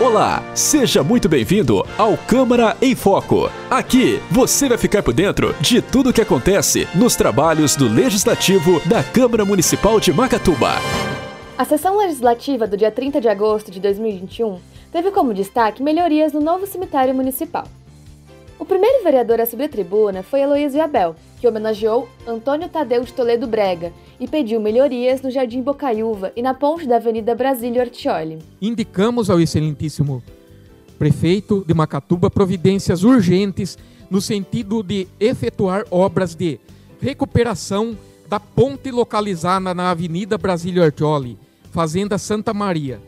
Olá, seja muito bem-vindo ao Câmara em Foco. Aqui você vai ficar por dentro de tudo o que acontece nos trabalhos do Legislativo da Câmara Municipal de Macatuba. A sessão legislativa do dia 30 de agosto de 2021 teve como destaque melhorias no novo cemitério municipal. O primeiro vereador a subir a tribuna foi Heloísio Abel, que homenageou Antônio Tadeu de Toledo Brega e pediu melhorias no Jardim Bocaiúva e na ponte da Avenida Brasílio Artioli. Indicamos ao excelentíssimo prefeito de Macatuba providências urgentes no sentido de efetuar obras de recuperação da ponte localizada na Avenida Brasílio Artioli, Fazenda Santa Maria,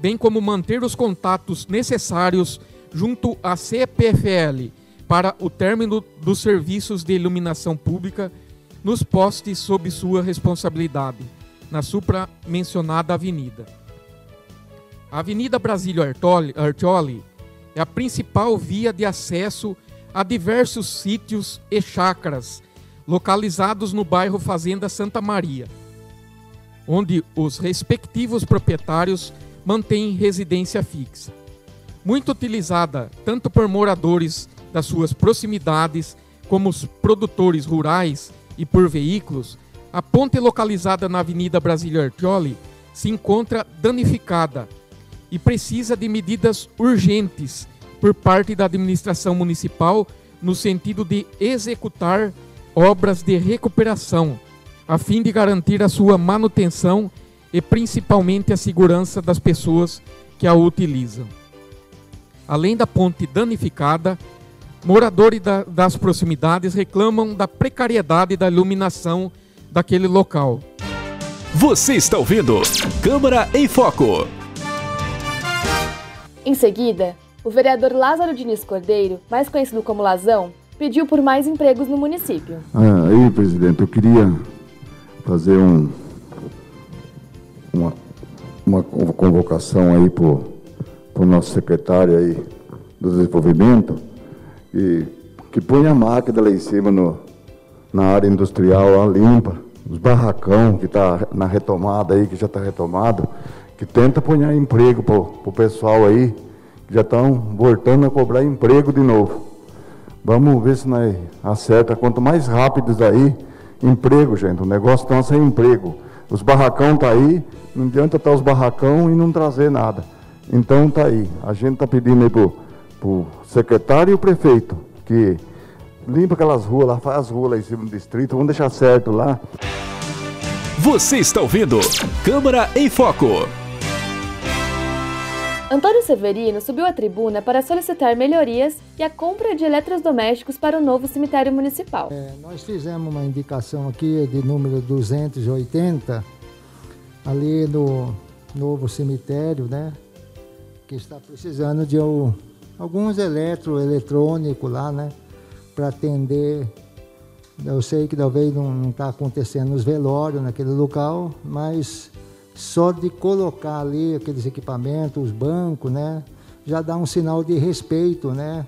bem como manter os contatos necessários junto à CPFL para o término dos serviços de iluminação pública nos postes sob sua responsabilidade, na supra-mencionada avenida. A Avenida Brasílio Artioli é a principal via de acesso a diversos sítios e chácaras localizados no bairro Fazenda Santa Maria, onde os respectivos proprietários mantêm residência fixa. Muito utilizada tanto por moradores das suas proximidades como os produtores rurais e por veículos, a ponte localizada na Avenida Brasília Artioli se encontra danificada e precisa de medidas urgentes por parte da administração municipal no sentido de executar obras de recuperação, a fim de garantir a sua manutenção e principalmente a segurança das pessoas que a utilizam. Além da ponte danificada, moradores da, das proximidades reclamam da precariedade da iluminação daquele local. Você está ouvindo Câmara em Foco. Em seguida, o vereador Lázaro Diniz Cordeiro, mais conhecido como Lazão, pediu por mais empregos no município. Ah, aí, presidente, eu queria fazer um, uma, uma convocação aí para o nosso secretário aí do desenvolvimento e que ponha a máquina lá em cima no, na área industrial, a limpa, os barracão que está na retomada aí, que já está retomado, que tenta pôr emprego para o pessoal aí, que já estão voltando a cobrar emprego de novo. Vamos ver se nós acerta. Quanto mais rápido aí, emprego, gente. O negócio está sem emprego. Os barracão tá aí, não adianta estar tá os barracão e não trazer nada. Então tá aí. A gente está pedindo aí pro, pro secretário e o prefeito que limpa aquelas ruas lá, faz as ruas lá em cima do distrito, vamos deixar certo lá. Você está ouvindo Câmara em Foco. Antônio Severino subiu à tribuna para solicitar melhorias e a compra de eletrodomésticos para o novo cemitério municipal. É, nós fizemos uma indicação aqui de número 280, ali no novo cemitério, né? Que está precisando de um, alguns eletroeletrônicos lá, né? Para atender. Eu sei que talvez não está acontecendo os velórios naquele local, mas só de colocar ali aqueles equipamentos, os bancos, né, já dá um sinal de respeito, né,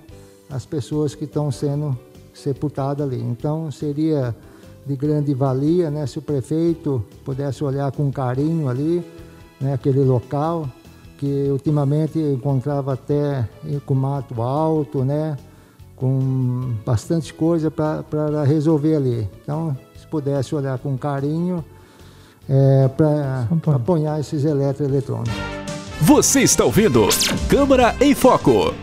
às pessoas que estão sendo sepultadas ali. Então seria de grande valia, né, se o prefeito pudesse olhar com carinho ali, né, aquele local que ultimamente encontrava até com mato alto, né, com bastante coisa para resolver ali. Então, se pudesse olhar com carinho, é, para apoiar esses eletroeletrônicos. Você está ouvindo Câmara em Foco.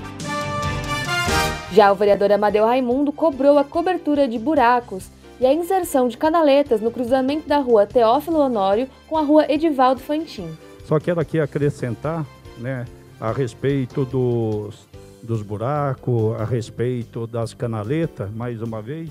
Já o vereador Amadeu Raimundo cobrou a cobertura de buracos e a inserção de canaletas no cruzamento da rua Teófilo Honório com a rua Edivaldo Fantin. Só quero aqui acrescentar, né, a respeito dos, dos buracos, a respeito das canaletas, mais uma vez,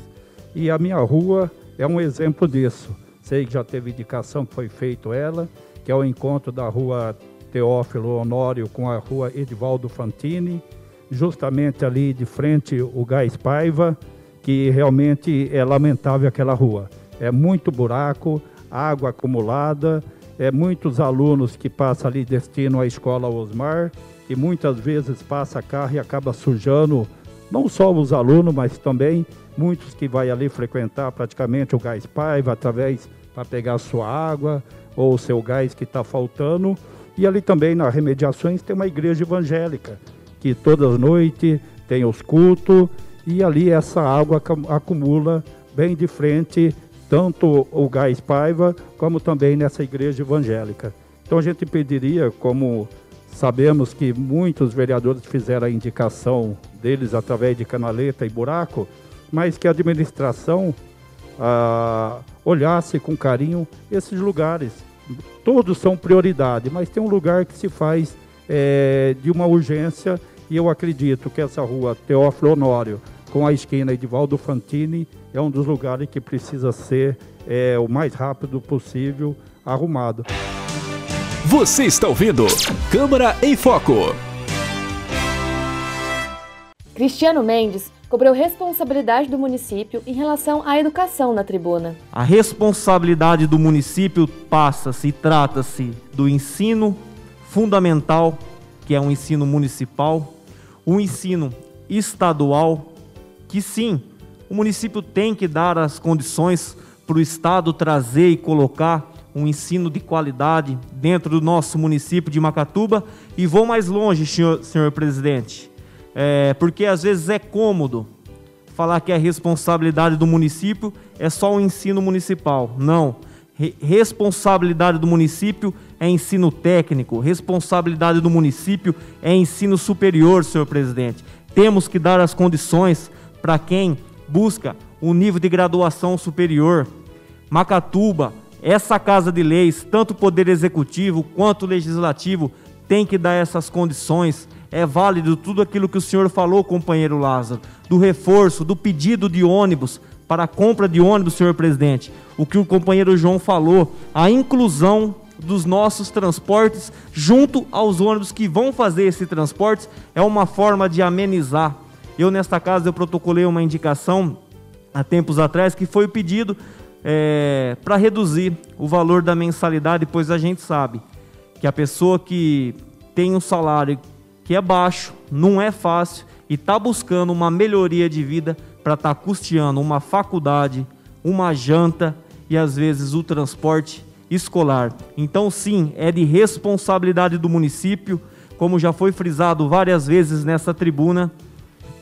e a minha rua é um exemplo disso. Sei que já teve indicação que foi feito ela, que é o encontro da rua Teófilo Honório com a rua Edivaldo Fantini, justamente ali de frente o Gás Paiva, que realmente é lamentável aquela rua. É muito buraco, água acumulada, é muitos alunos que passam ali destino à escola Osmar, que muitas vezes passa carro e acaba sujando não só os alunos, mas também muitos que vai ali frequentar praticamente o gás Paiva através para pegar sua água ou o seu gás que está faltando. E ali também, nas remediações, tem uma igreja evangélica, que todas as noites tem os cultos, e ali essa água acumula bem de frente, tanto o gás Paiva, como também nessa igreja evangélica. Então a gente pediria, como sabemos que muitos vereadores fizeram a indicação deles através de canaleta e buraco, mas que a administração ah, olhasse com carinho esses lugares. Todos são prioridade, mas tem um lugar que se faz é, de uma urgência e eu acredito que essa rua Teófilo Honório, com a esquina Edivaldo Fantini, é um dos lugares que precisa ser é, o mais rápido possível arrumado. Você está ouvindo Câmara em Foco. Cristiano Mendes cobrou responsabilidade do município em relação à educação na tribuna. A responsabilidade do município passa-se e trata-se do ensino fundamental, que é um ensino municipal, o ensino estadual, que sim, o município tem que dar as condições para o Estado trazer e colocar um ensino de qualidade dentro do nosso município de Macatuba. E vou mais longe, senhor, senhor presidente, é, porque às vezes é cômodo falar que a responsabilidade do município é só o ensino municipal. Não. Re responsabilidade do município é ensino técnico, responsabilidade do município é ensino superior, senhor presidente. Temos que dar as condições para quem busca um nível de graduação superior. Macatuba, essa Casa de Leis, tanto o Poder Executivo quanto o Legislativo, tem que dar essas condições. É válido tudo aquilo que o senhor falou, companheiro Lázaro, do reforço, do pedido de ônibus para a compra de ônibus, senhor presidente. O que o companheiro João falou, a inclusão dos nossos transportes junto aos ônibus que vão fazer esse transporte é uma forma de amenizar. Eu nesta casa eu protocolei uma indicação há tempos atrás que foi o pedido é, para reduzir o valor da mensalidade, pois a gente sabe que a pessoa que tem um salário que é baixo, não é fácil e está buscando uma melhoria de vida para estar tá custeando uma faculdade, uma janta e às vezes o transporte escolar. Então, sim, é de responsabilidade do município, como já foi frisado várias vezes nessa tribuna,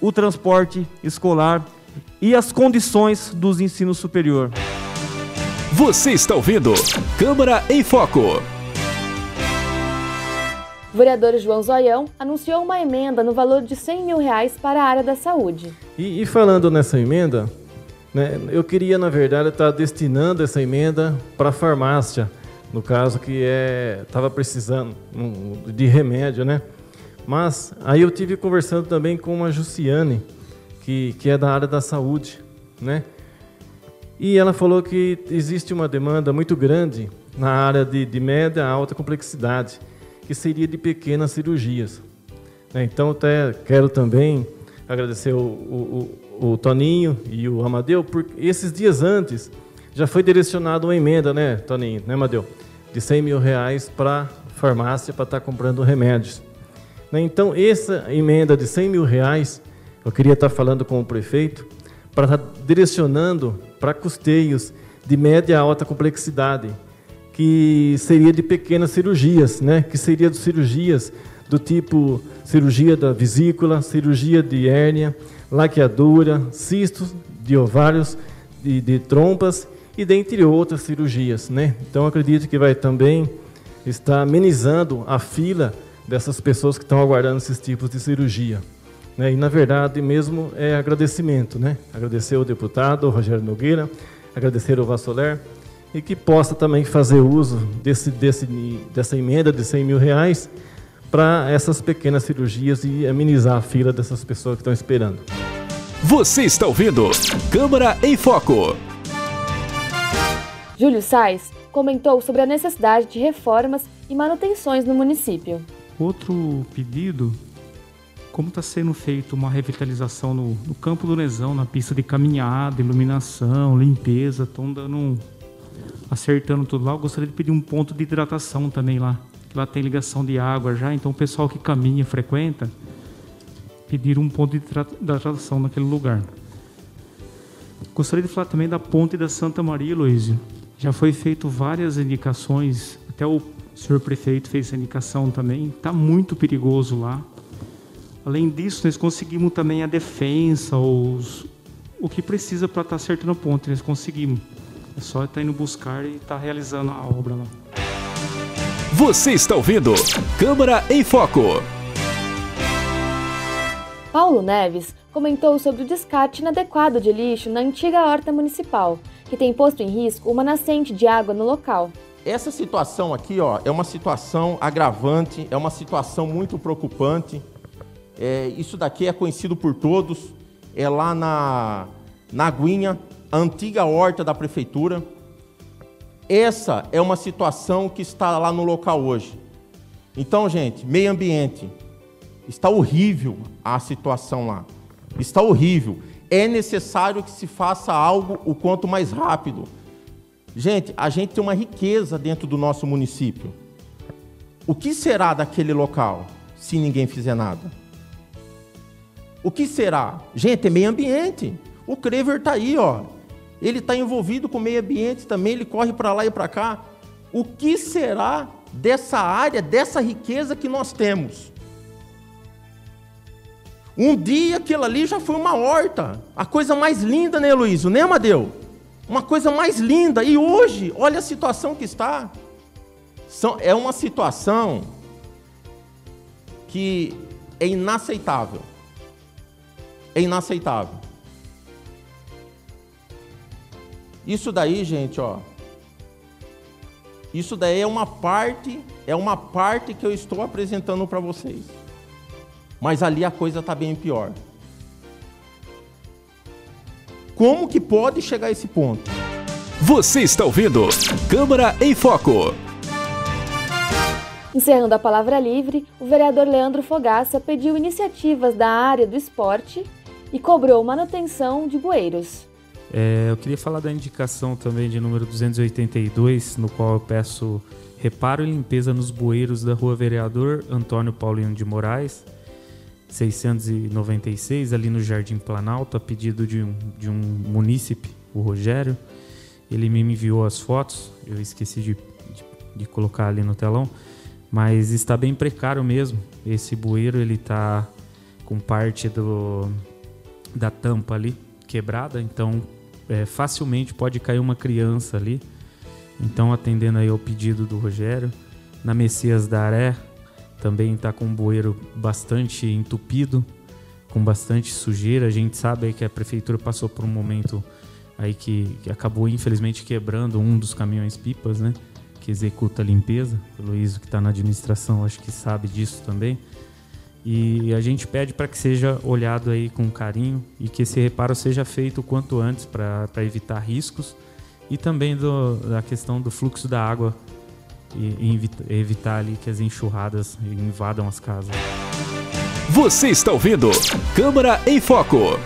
o transporte escolar e as condições dos ensino superior. Você está ouvindo Câmara em Foco. O vereador João Zoião anunciou uma emenda no valor de 100 mil reais para a área da saúde. E, e falando nessa emenda, né, eu queria, na verdade, estar destinando essa emenda para a farmácia, no caso que estava é, precisando de remédio, né? Mas aí eu tive conversando também com a Jussiane, que, que é da área da saúde, né? E ela falou que existe uma demanda muito grande na área de, de média a alta complexidade, que seria de pequenas cirurgias. Né? Então, até quero também agradecer o, o, o, Toninho e o Amadeu, porque esses dias antes já foi direcionado uma emenda, né, Toninho, né, Amadeu? De 100 mil reais para farmácia para estar tá comprando remédios. Né? Então, essa emenda de 100 mil reais, eu queria estar falando com o prefeito, para estar direcionando para custeios de média a alta complexidade, que seria de pequenas cirurgias, né? que seria de cirurgias do tipo cirurgia da vesícula, cirurgia de hérnia, laqueadura, cistos de ovários, de, de trompas e dentre outras cirurgias. Né? Então acredito que vai também estar amenizando a fila dessas pessoas que estão aguardando esses tipos de cirurgia. Né? E, na verdade, mesmo é agradecimento. Né? Agradecer ao deputado Rogério Nogueira, agradecer ao Vassoler, e que possa também fazer uso desse, desse, dessa emenda de 100 mil reais para essas pequenas cirurgias e amenizar a fila dessas pessoas que estão esperando. Você está ouvindo Câmara em Foco. Júlio Sais comentou sobre a necessidade de reformas e manutenções no município. Outro pedido como está sendo feito uma revitalização no, no, campo do Nezão, na pista de caminhada, iluminação, limpeza, estão dando um, acertando tudo lá. Eu gostaria de pedir um ponto de hidratação também lá, que lá tem ligação de água já, então o pessoal que caminha, frequenta, pedir um ponto de hidratação naquele lugar. Gostaria de falar também da ponte da Santa Maria, Luísio. Já foi feito várias indicações, até o o senhor prefeito fez essa indicação também. Está muito perigoso lá. Além disso, nós conseguimos também a defesa, os, o que precisa para estar tá acertando o ponto. Nós conseguimos. É só estar tá indo buscar e estar tá realizando a obra lá. Você está ouvindo Câmara em Foco. Paulo Neves comentou sobre o descarte inadequado de lixo na antiga horta municipal, que tem posto em risco uma nascente de água no local. Essa situação aqui ó, é uma situação agravante, é uma situação muito preocupante. É, isso daqui é conhecido por todos, é lá na, na Aguinha, a antiga horta da prefeitura. Essa é uma situação que está lá no local hoje. Então, gente, meio ambiente, está horrível a situação lá. Está horrível. É necessário que se faça algo o quanto mais rápido Gente, a gente tem uma riqueza dentro do nosso município. O que será daquele local se ninguém fizer nada? O que será? Gente, é meio ambiente. O Crever está aí, ó. Ele está envolvido com o meio ambiente também, ele corre para lá e para cá. O que será dessa área, dessa riqueza que nós temos? Um dia aquilo ali já foi uma horta. A coisa mais linda, né, Luiz? Né, Amadeu? Uma coisa mais linda. E hoje, olha a situação que está. É uma situação que é inaceitável. É inaceitável. Isso daí, gente, ó. Isso daí é uma parte, é uma parte que eu estou apresentando para vocês. Mas ali a coisa está bem pior. Como que pode chegar a esse ponto? Você está ouvindo Câmara em Foco. Encerrando a palavra livre, o vereador Leandro Fogaça pediu iniciativas da área do esporte e cobrou manutenção de bueiros. É, eu queria falar da indicação também de número 282, no qual eu peço reparo e limpeza nos bueiros da rua Vereador Antônio Paulinho de Moraes, 696, ali no Jardim Planalto, a pedido de um, de um munícipe, o Rogério. Ele me enviou as fotos, eu esqueci de, de, de colocar ali no telão, mas está bem precário mesmo. Esse bueiro ele está com parte do, da tampa ali quebrada, então é, facilmente pode cair uma criança ali. Então, atendendo aí ao pedido do Rogério, na Messias da Aré, também está com um bueiro bastante entupido, com bastante sujeira. A gente sabe que a prefeitura passou por um momento aí que, que acabou infelizmente quebrando um dos caminhões pipas, né? Que executa a limpeza. O Luiz, que está na administração, acho que sabe disso também. E a gente pede para que seja olhado aí com carinho e que esse reparo seja feito o quanto antes para evitar riscos e também do, da questão do fluxo da água e, evitar ali que as enxurradas invadam as casas. Você está ouvindo Câmara em Foco.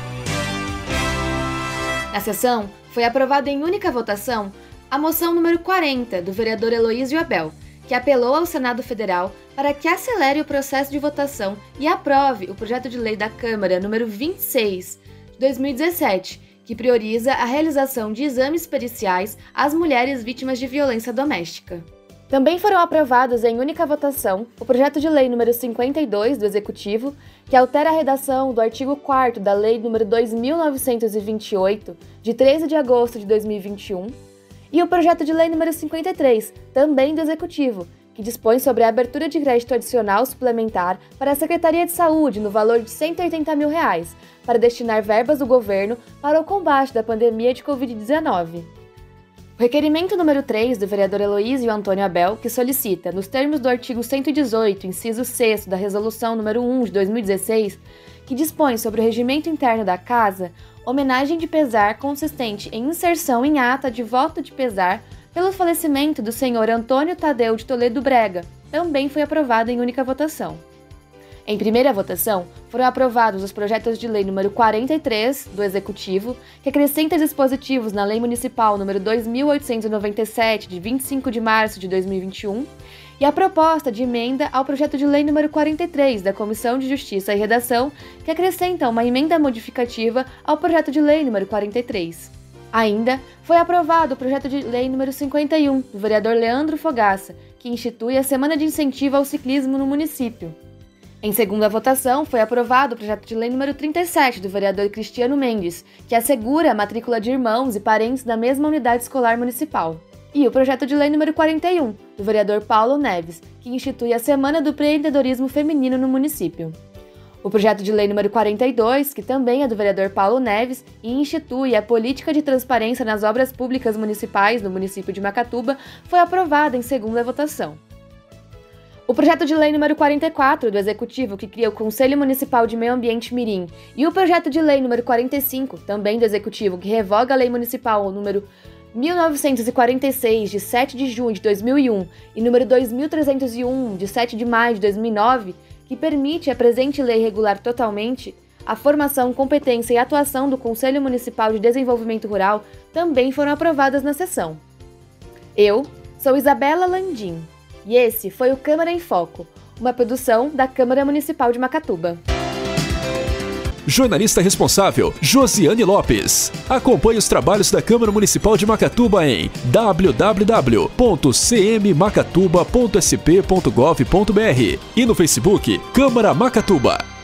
Na sessão, foi aprovada em única votação a moção número 40 do vereador Heloísio Abel, que apelou ao Senado Federal para que acelere o processo de votação e aprove o projeto de lei da Câmara número 26 de 2017, que prioriza a realização de exames periciais às mulheres vítimas de violência doméstica. Também foram aprovados em única votação o projeto de lei número 52 do Executivo, que altera a redação do artigo 4 da Lei número 2928, de 13 de agosto de 2021, e o projeto de lei número 53, também do Executivo, que dispõe sobre a abertura de crédito adicional suplementar para a Secretaria de Saúde no valor de 180 mil reais, para destinar verbas do governo para o combate da pandemia de Covid-19. O requerimento número 3 do vereador Heloísio Antônio Abel, que solicita, nos termos do artigo 118, inciso 6 da Resolução número 1 de 2016, que dispõe sobre o regimento interno da Casa, homenagem de pesar consistente em inserção em ata de voto de pesar pelo falecimento do senhor Antônio Tadeu de Toledo Brega, também foi aprovado em única votação. Em primeira votação, foram aprovados os projetos de lei número 43 do Executivo, que acrescenta dispositivos na Lei Municipal número 2897 de 25 de março de 2021, e a proposta de emenda ao projeto de lei número 43 da Comissão de Justiça e Redação, que acrescenta uma emenda modificativa ao projeto de lei número 43. Ainda foi aprovado o projeto de lei número 51 do vereador Leandro Fogaça, que institui a Semana de Incentivo ao Ciclismo no município. Em segunda votação, foi aprovado o projeto de lei número 37 do vereador Cristiano Mendes, que assegura a matrícula de irmãos e parentes da mesma unidade escolar municipal. E o projeto de lei número 41, do vereador Paulo Neves, que institui a Semana do Empreendedorismo Feminino no município. O projeto de lei número 42, que também é do vereador Paulo Neves e institui a política de transparência nas obras públicas municipais no município de Macatuba, foi aprovado em segunda votação. O projeto de lei número 44 do Executivo, que cria o Conselho Municipal de Meio Ambiente Mirim, e o projeto de lei número 45, também do Executivo, que revoga a Lei Municipal número 1946, de 7 de junho de 2001, e número 2301, de 7 de maio de 2009, que permite a presente lei regular totalmente a formação, competência e atuação do Conselho Municipal de Desenvolvimento Rural, também foram aprovadas na sessão. Eu sou Isabela Landim e esse foi o Câmara em Foco, uma produção da Câmara Municipal de Macatuba. Jornalista responsável, Josiane Lopes. Acompanhe os trabalhos da Câmara Municipal de Macatuba em www.cmmacatuba.sp.gov.br e no Facebook Câmara Macatuba.